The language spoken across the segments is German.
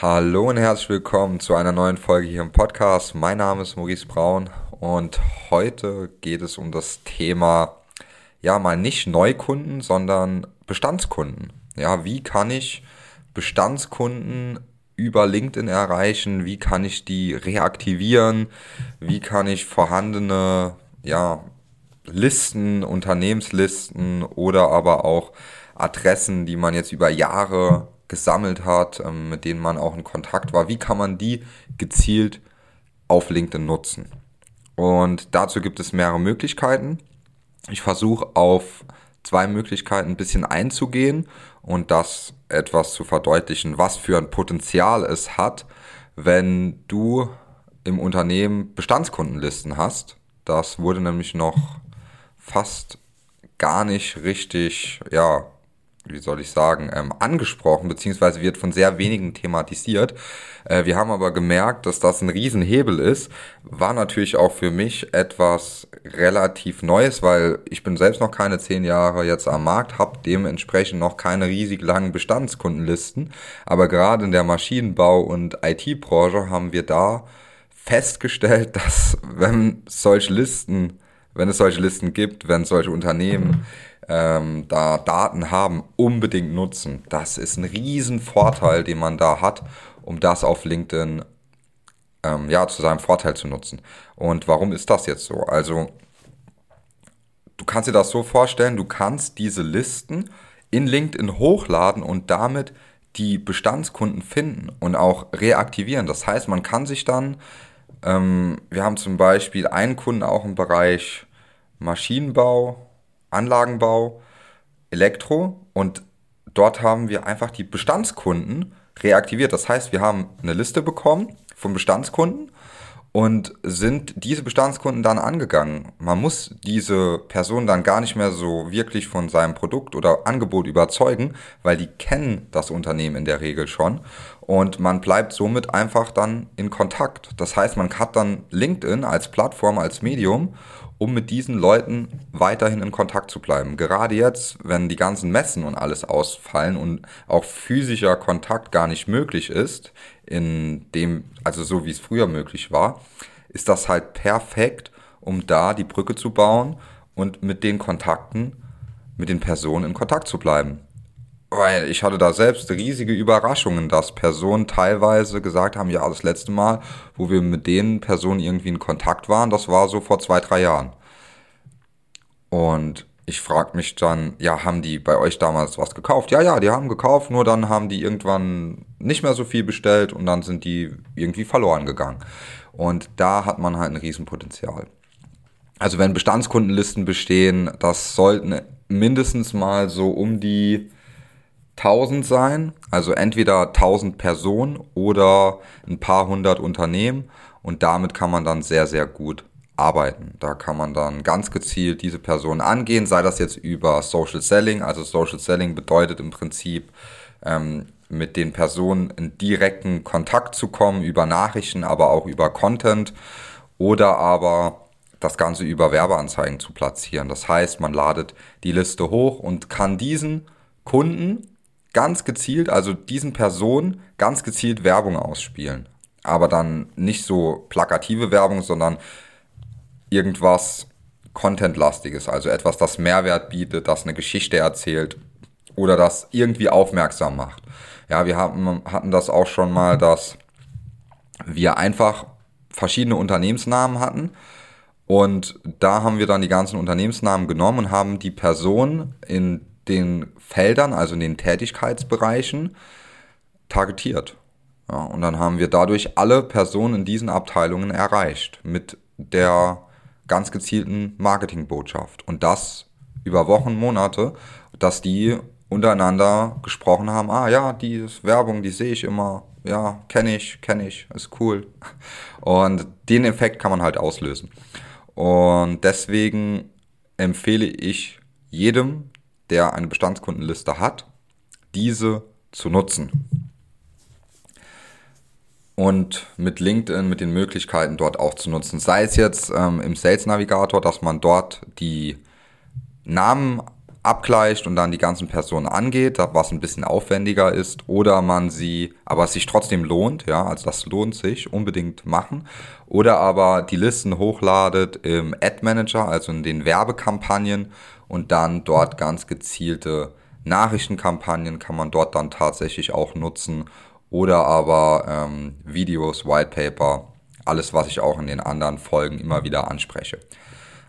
Hallo und herzlich willkommen zu einer neuen Folge hier im Podcast. Mein Name ist Maurice Braun und heute geht es um das Thema, ja, mal nicht Neukunden, sondern Bestandskunden. Ja, wie kann ich Bestandskunden über LinkedIn erreichen? Wie kann ich die reaktivieren? Wie kann ich vorhandene, ja, Listen, Unternehmenslisten oder aber auch Adressen, die man jetzt über Jahre gesammelt hat, ähm, mit denen man auch in Kontakt war, wie kann man die gezielt auf LinkedIn nutzen? Und dazu gibt es mehrere Möglichkeiten. Ich versuche auf zwei Möglichkeiten ein bisschen einzugehen und das etwas zu verdeutlichen, was für ein Potenzial es hat, wenn du im Unternehmen Bestandskundenlisten hast. Das wurde nämlich noch fast gar nicht richtig, ja, wie soll ich sagen, ähm, angesprochen, beziehungsweise wird von sehr wenigen thematisiert. Äh, wir haben aber gemerkt, dass das ein Riesenhebel ist. War natürlich auch für mich etwas relativ Neues, weil ich bin selbst noch keine zehn Jahre jetzt am Markt, habe dementsprechend noch keine riesig langen Bestandskundenlisten. Aber gerade in der Maschinenbau- und IT-Branche haben wir da festgestellt, dass wenn solche Listen, wenn es solche Listen gibt, wenn solche Unternehmen ähm, da Daten haben, unbedingt nutzen. Das ist ein Riesenvorteil, den man da hat, um das auf LinkedIn ähm, ja, zu seinem Vorteil zu nutzen. Und warum ist das jetzt so? Also, du kannst dir das so vorstellen, du kannst diese Listen in LinkedIn hochladen und damit die Bestandskunden finden und auch reaktivieren. Das heißt, man kann sich dann, ähm, wir haben zum Beispiel einen Kunden auch im Bereich Maschinenbau Anlagenbau, Elektro und dort haben wir einfach die Bestandskunden reaktiviert. Das heißt, wir haben eine Liste bekommen von Bestandskunden und sind diese Bestandskunden dann angegangen. Man muss diese Person dann gar nicht mehr so wirklich von seinem Produkt oder Angebot überzeugen, weil die kennen das Unternehmen in der Regel schon und man bleibt somit einfach dann in Kontakt. Das heißt, man hat dann LinkedIn als Plattform, als Medium um mit diesen Leuten weiterhin in Kontakt zu bleiben. Gerade jetzt, wenn die ganzen Messen und alles ausfallen und auch physischer Kontakt gar nicht möglich ist, in dem, also so wie es früher möglich war, ist das halt perfekt, um da die Brücke zu bauen und mit den Kontakten, mit den Personen in Kontakt zu bleiben. Weil ich hatte da selbst riesige Überraschungen, dass Personen teilweise gesagt haben, ja, das letzte Mal, wo wir mit den Personen irgendwie in Kontakt waren, das war so vor zwei, drei Jahren. Und ich frage mich dann, ja, haben die bei euch damals was gekauft? Ja, ja, die haben gekauft, nur dann haben die irgendwann nicht mehr so viel bestellt und dann sind die irgendwie verloren gegangen. Und da hat man halt ein Riesenpotenzial. Also wenn Bestandskundenlisten bestehen, das sollten mindestens mal so um die 1000 sein, also entweder 1000 Personen oder ein paar hundert Unternehmen und damit kann man dann sehr, sehr gut arbeiten. Da kann man dann ganz gezielt diese Personen angehen, sei das jetzt über Social Selling, also Social Selling bedeutet im Prinzip ähm, mit den Personen in direkten Kontakt zu kommen, über Nachrichten, aber auch über Content oder aber das Ganze über Werbeanzeigen zu platzieren. Das heißt, man ladet die Liste hoch und kann diesen Kunden ganz gezielt, also diesen Personen ganz gezielt Werbung ausspielen. Aber dann nicht so plakative Werbung, sondern irgendwas Contentlastiges, also etwas, das Mehrwert bietet, das eine Geschichte erzählt oder das irgendwie aufmerksam macht. Ja, wir haben, hatten das auch schon mal, dass wir einfach verschiedene Unternehmensnamen hatten und da haben wir dann die ganzen Unternehmensnamen genommen und haben die Person in den Feldern, also in den Tätigkeitsbereichen, targetiert. Ja, und dann haben wir dadurch alle Personen in diesen Abteilungen erreicht mit der ganz gezielten Marketingbotschaft. Und das über Wochen, Monate, dass die untereinander gesprochen haben, ah ja, die Werbung, die sehe ich immer, ja, kenne ich, kenne ich, ist cool. Und den Effekt kann man halt auslösen. Und deswegen empfehle ich jedem, der eine Bestandskundenliste hat, diese zu nutzen. Und mit LinkedIn, mit den Möglichkeiten dort auch zu nutzen. Sei es jetzt ähm, im Sales Navigator, dass man dort die Namen abgleicht und dann die ganzen Personen angeht, was ein bisschen aufwendiger ist, oder man sie, aber es sich trotzdem lohnt, ja, also das lohnt sich, unbedingt machen, oder aber die Listen hochladet im Ad Manager, also in den Werbekampagnen und dann dort ganz gezielte Nachrichtenkampagnen kann man dort dann tatsächlich auch nutzen oder aber ähm, Videos, Whitepaper, alles, was ich auch in den anderen Folgen immer wieder anspreche.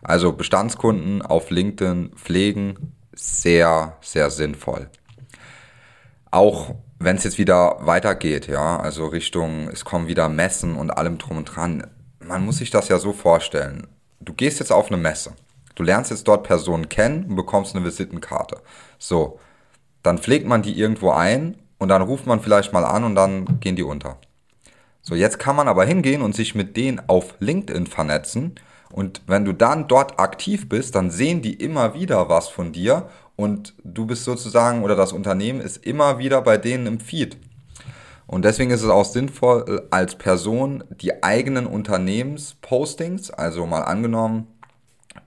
Also Bestandskunden auf LinkedIn pflegen, sehr, sehr sinnvoll. Auch wenn es jetzt wieder weitergeht, ja, also Richtung, es kommen wieder Messen und allem drum und dran. Man muss sich das ja so vorstellen. Du gehst jetzt auf eine Messe. Du lernst jetzt dort Personen kennen und bekommst eine Visitenkarte. So, dann pflegt man die irgendwo ein und dann ruft man vielleicht mal an und dann gehen die unter. So, jetzt kann man aber hingehen und sich mit denen auf LinkedIn vernetzen. Und wenn du dann dort aktiv bist, dann sehen die immer wieder was von dir und du bist sozusagen oder das Unternehmen ist immer wieder bei denen im Feed. Und deswegen ist es auch sinnvoll, als Person die eigenen Unternehmenspostings, also mal angenommen,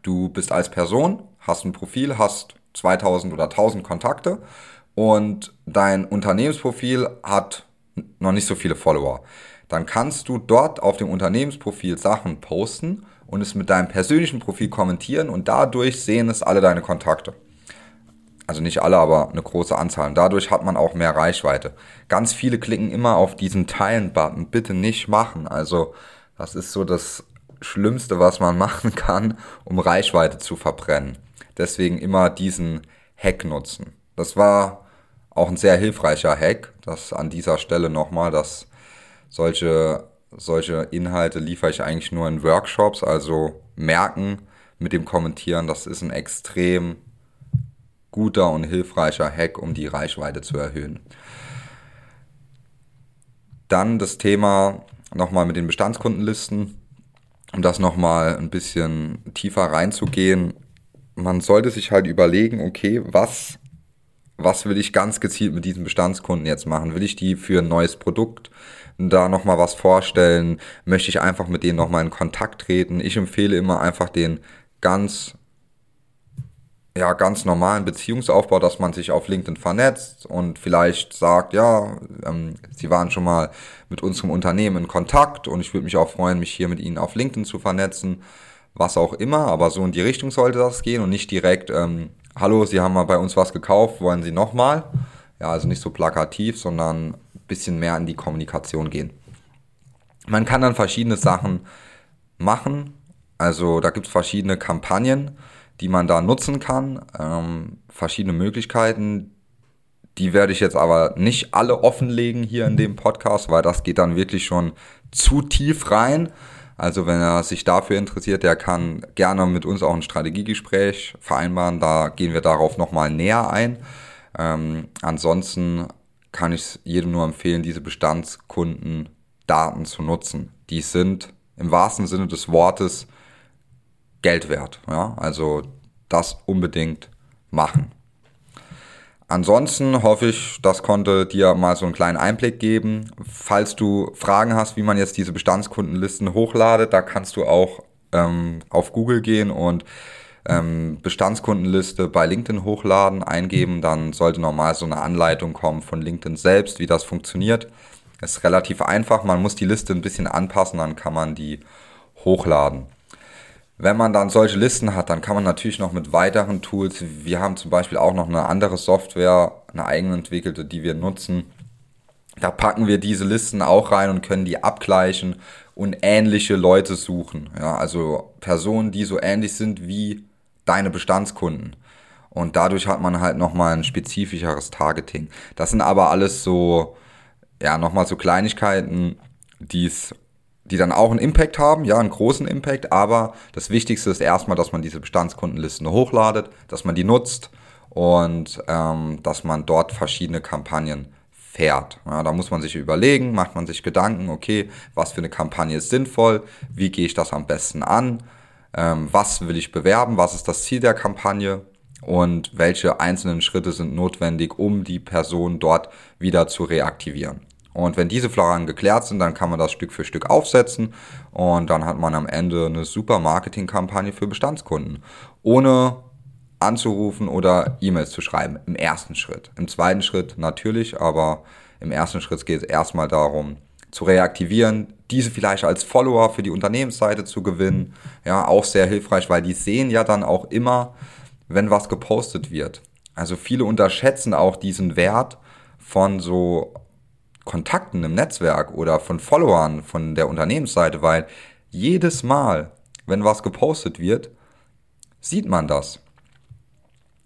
du bist als Person, hast ein Profil, hast 2000 oder 1000 Kontakte und dein Unternehmensprofil hat noch nicht so viele Follower, dann kannst du dort auf dem Unternehmensprofil Sachen posten und es mit deinem persönlichen Profil kommentieren und dadurch sehen es alle deine Kontakte. Also nicht alle, aber eine große Anzahl. Und dadurch hat man auch mehr Reichweite. Ganz viele klicken immer auf diesen Teilen-Button. Bitte nicht machen. Also das ist so das Schlimmste, was man machen kann, um Reichweite zu verbrennen. Deswegen immer diesen Hack nutzen. Das war auch ein sehr hilfreicher Hack, das an dieser Stelle nochmal, dass solche, solche Inhalte liefere ich eigentlich nur in Workshops, also merken mit dem Kommentieren, das ist ein extrem guter und hilfreicher Hack, um die Reichweite zu erhöhen. Dann das Thema nochmal mit den Bestandskundenlisten, um das nochmal ein bisschen tiefer reinzugehen. Man sollte sich halt überlegen, okay, was was will ich ganz gezielt mit diesen Bestandskunden jetzt machen? Will ich die für ein neues Produkt da nochmal was vorstellen? Möchte ich einfach mit denen nochmal in Kontakt treten? Ich empfehle immer einfach den ganz, ja, ganz normalen Beziehungsaufbau, dass man sich auf LinkedIn vernetzt und vielleicht sagt, ja, ähm, Sie waren schon mal mit unserem Unternehmen in Kontakt und ich würde mich auch freuen, mich hier mit Ihnen auf LinkedIn zu vernetzen. Was auch immer, aber so in die Richtung sollte das gehen und nicht direkt, ähm, hallo, Sie haben mal bei uns was gekauft, wollen Sie nochmal? Ja, also nicht so plakativ, sondern ein bisschen mehr in die Kommunikation gehen. Man kann dann verschiedene Sachen machen. Also da gibt es verschiedene Kampagnen, die man da nutzen kann, ähm, verschiedene Möglichkeiten. Die werde ich jetzt aber nicht alle offenlegen hier in dem Podcast, weil das geht dann wirklich schon zu tief rein. Also wenn er sich dafür interessiert, der kann gerne mit uns auch ein Strategiegespräch vereinbaren. Da gehen wir darauf nochmal näher ein. Ähm, ansonsten kann ich es jedem nur empfehlen, diese Bestandskundendaten zu nutzen. Die sind im wahrsten Sinne des Wortes Geld wert. Ja? Also das unbedingt machen. Ansonsten hoffe ich, das konnte dir mal so einen kleinen Einblick geben. Falls du Fragen hast, wie man jetzt diese Bestandskundenlisten hochladet, da kannst du auch ähm, auf Google gehen und ähm, Bestandskundenliste bei LinkedIn hochladen, eingeben. Dann sollte normal so eine Anleitung kommen von LinkedIn selbst, wie das funktioniert. ist relativ einfach. Man muss die Liste ein bisschen anpassen, dann kann man die hochladen. Wenn man dann solche Listen hat, dann kann man natürlich noch mit weiteren Tools, wir haben zum Beispiel auch noch eine andere Software, eine eigenentwickelte, die wir nutzen. Da packen wir diese Listen auch rein und können die abgleichen und ähnliche Leute suchen. Ja, also Personen, die so ähnlich sind wie deine Bestandskunden. Und dadurch hat man halt nochmal ein spezifischeres Targeting. Das sind aber alles so, ja, nochmal so Kleinigkeiten, die es die dann auch einen Impact haben, ja, einen großen Impact, aber das Wichtigste ist erstmal, dass man diese Bestandskundenlisten hochladet, dass man die nutzt und ähm, dass man dort verschiedene Kampagnen fährt. Ja, da muss man sich überlegen, macht man sich Gedanken, okay, was für eine Kampagne ist sinnvoll, wie gehe ich das am besten an, ähm, was will ich bewerben, was ist das Ziel der Kampagne und welche einzelnen Schritte sind notwendig, um die Person dort wieder zu reaktivieren. Und wenn diese Fragen geklärt sind, dann kann man das Stück für Stück aufsetzen und dann hat man am Ende eine super Marketingkampagne für Bestandskunden. Ohne anzurufen oder E-Mails zu schreiben. Im ersten Schritt. Im zweiten Schritt natürlich, aber im ersten Schritt geht es erstmal darum, zu reaktivieren, diese vielleicht als Follower für die Unternehmensseite zu gewinnen. Ja, auch sehr hilfreich, weil die sehen ja dann auch immer, wenn was gepostet wird. Also viele unterschätzen auch diesen Wert von so Kontakten im Netzwerk oder von Followern von der Unternehmensseite, weil jedes Mal, wenn was gepostet wird, sieht man das.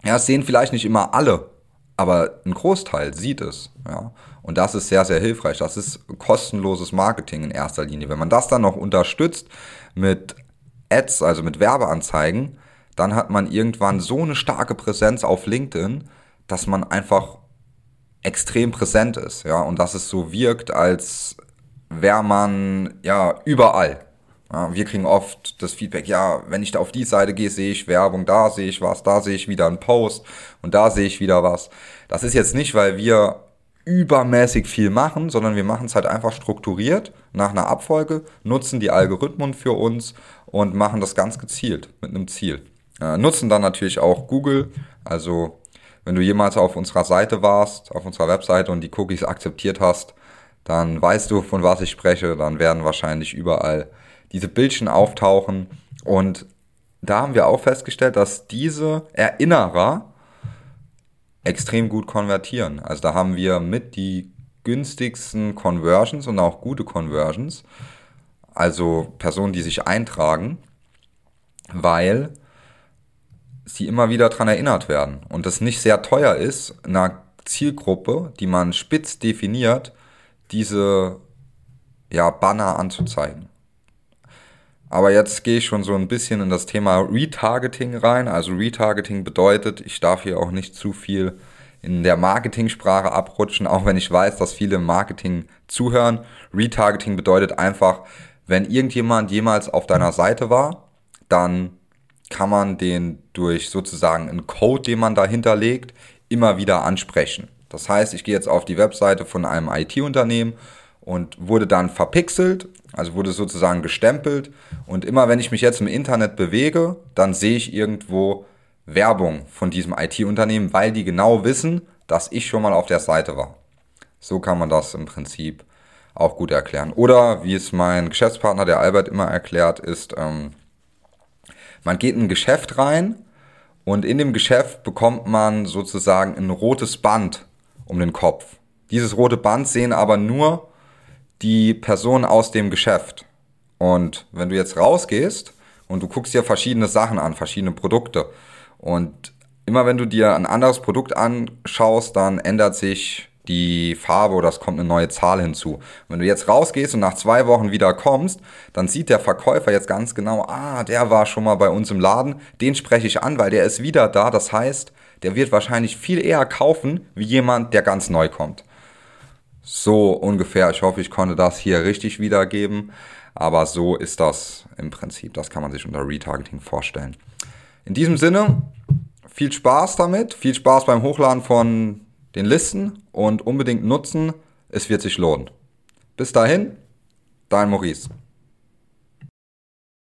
Ja, es sehen vielleicht nicht immer alle, aber ein Großteil sieht es. Ja. Und das ist sehr, sehr hilfreich. Das ist kostenloses Marketing in erster Linie. Wenn man das dann noch unterstützt mit Ads, also mit Werbeanzeigen, dann hat man irgendwann so eine starke Präsenz auf LinkedIn, dass man einfach extrem präsent ist, ja, und dass es so wirkt, als wäre man ja überall. Ja, wir kriegen oft das Feedback, ja, wenn ich da auf die Seite gehe, sehe ich Werbung, da sehe ich was, da sehe ich wieder einen Post und da sehe ich wieder was. Das ist jetzt nicht, weil wir übermäßig viel machen, sondern wir machen es halt einfach strukturiert nach einer Abfolge, nutzen die Algorithmen für uns und machen das ganz gezielt mit einem Ziel. Äh, nutzen dann natürlich auch Google, also wenn du jemals auf unserer Seite warst, auf unserer Webseite und die Cookies akzeptiert hast, dann weißt du, von was ich spreche, dann werden wahrscheinlich überall diese Bildchen auftauchen. Und da haben wir auch festgestellt, dass diese Erinnerer extrem gut konvertieren. Also da haben wir mit die günstigsten Conversions und auch gute Conversions. Also Personen, die sich eintragen, weil sie immer wieder daran erinnert werden. Und das nicht sehr teuer ist, einer Zielgruppe, die man spitz definiert, diese ja, Banner anzuzeigen. Aber jetzt gehe ich schon so ein bisschen in das Thema Retargeting rein. Also Retargeting bedeutet, ich darf hier auch nicht zu viel in der Marketingsprache abrutschen, auch wenn ich weiß, dass viele im Marketing zuhören. Retargeting bedeutet einfach, wenn irgendjemand jemals auf deiner Seite war, dann kann man den durch sozusagen einen Code, den man dahinter legt, immer wieder ansprechen. Das heißt, ich gehe jetzt auf die Webseite von einem IT-Unternehmen und wurde dann verpixelt, also wurde sozusagen gestempelt. Und immer wenn ich mich jetzt im Internet bewege, dann sehe ich irgendwo Werbung von diesem IT-Unternehmen, weil die genau wissen, dass ich schon mal auf der Seite war. So kann man das im Prinzip auch gut erklären. Oder wie es mein Geschäftspartner, der Albert, immer erklärt, ist, ähm, man geht in ein Geschäft rein und in dem Geschäft bekommt man sozusagen ein rotes Band um den Kopf. Dieses rote Band sehen aber nur die Personen aus dem Geschäft. Und wenn du jetzt rausgehst und du guckst dir verschiedene Sachen an, verschiedene Produkte und immer wenn du dir ein anderes Produkt anschaust, dann ändert sich die Farbe oder es kommt eine neue Zahl hinzu. Wenn du jetzt rausgehst und nach zwei Wochen wieder kommst, dann sieht der Verkäufer jetzt ganz genau, ah, der war schon mal bei uns im Laden, den spreche ich an, weil der ist wieder da. Das heißt, der wird wahrscheinlich viel eher kaufen, wie jemand, der ganz neu kommt. So ungefähr. Ich hoffe, ich konnte das hier richtig wiedergeben. Aber so ist das im Prinzip. Das kann man sich unter Retargeting vorstellen. In diesem Sinne, viel Spaß damit. Viel Spaß beim Hochladen von den Listen und unbedingt nutzen. Es wird sich lohnen. Bis dahin, dein Maurice.